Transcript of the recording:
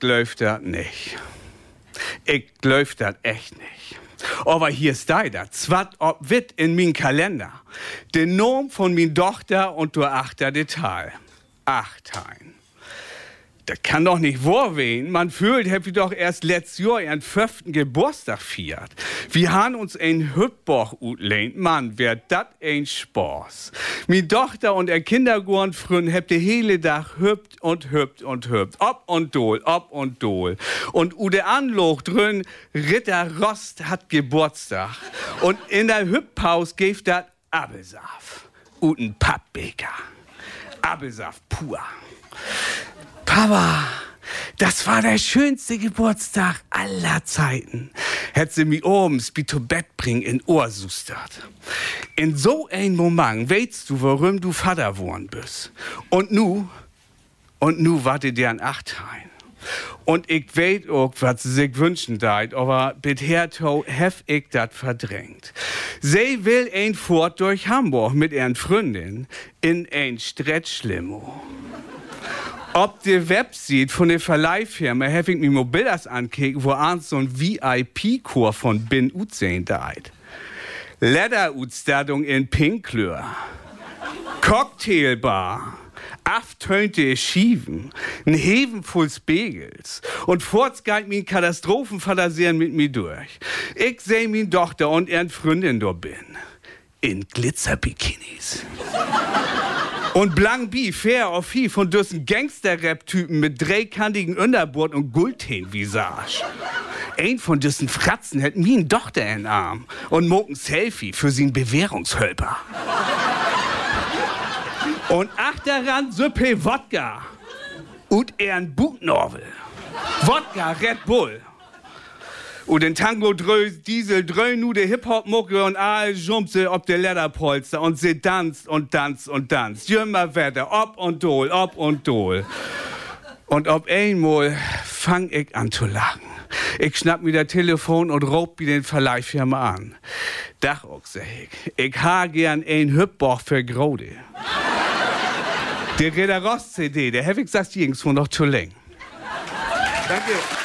glaub das nicht. Ich glaub das echt nicht. Aber hier ist da, zwat ob wit in min Kalender. Den Nom von min Tochter und du achter Detail. Achtein. Das kann doch nicht wahr. Man fühlt, hab ich doch erst letztes Jahr ihren fünften Geburtstag feiert. Wir haben uns ein Hüpboch utlehnt. Mann, wär dat ein Spaß. Mi Tochter und er Kindergorn frün habt die hele Dach hüpft und hüpft und hüpft. Ob und dol, ob und dol. Und ude Anloch drün, Ritter Rost hat Geburtstag. Und in der Hüppaus geeft dat Abelsaft. Uten Pappbeker. Abelsaft pur. Papa, das war der schönste Geburtstag aller Zeiten. Hätt sie mi obens bi zu Bett bringen in Ohrsustert. In so ein Moment weißt du, warum du Vater worden bist. Und nu, und nu wartet dir an Achtein. Und ich weet auch, was sie sich wünschen deit, aber bisher hef ich dat verdrängt. Sie will ein Fort durch Hamburg mit ihren Freundin in ein Stretchlimo. Ob die Website von der Verleihfirma mir mal Bilder ankicken, wo abends so ein VIP-Chor von Bin Utsehen deit. Leather-Utstattung in Pinklör. Cocktailbar. Aftönte Schieven, ein Heven voll Spiegels. Und forts mir Katastrophenfantasieren mit mir durch. Ich seh min Tochter und ihren Freundin dort bin. In Glitzerbikinis. Und Blanc B, Fair of He von düssen Gangster-Rap-Typen mit dreikantigen Unterbord und Guldteen-Visage. Ein von düssen Fratzen hätt mir Tochter in Arm und moken Selfie für sin Bewährungshölper. und achteran Süppe Wodka. Und er ein. Wodka Red Bull. Und den Tango drö, Diesel drö nu de Hip-Hop-Mucke und all jumpse ob de Lederpolster und sie tanzt und tanzt und tanzt. Jümmer Wetter, ob und dol, ob und dol. Und ob einmal fang ich an zu lachen. Ich schnapp mir das Telefon und raub mir den Verleihfirma an. Dach auch sag ich, ich ha gern ein Hüpboch für Grode. der Reda Ross CD, der hab ich gesagt, irgendwo noch zu lang. Danke.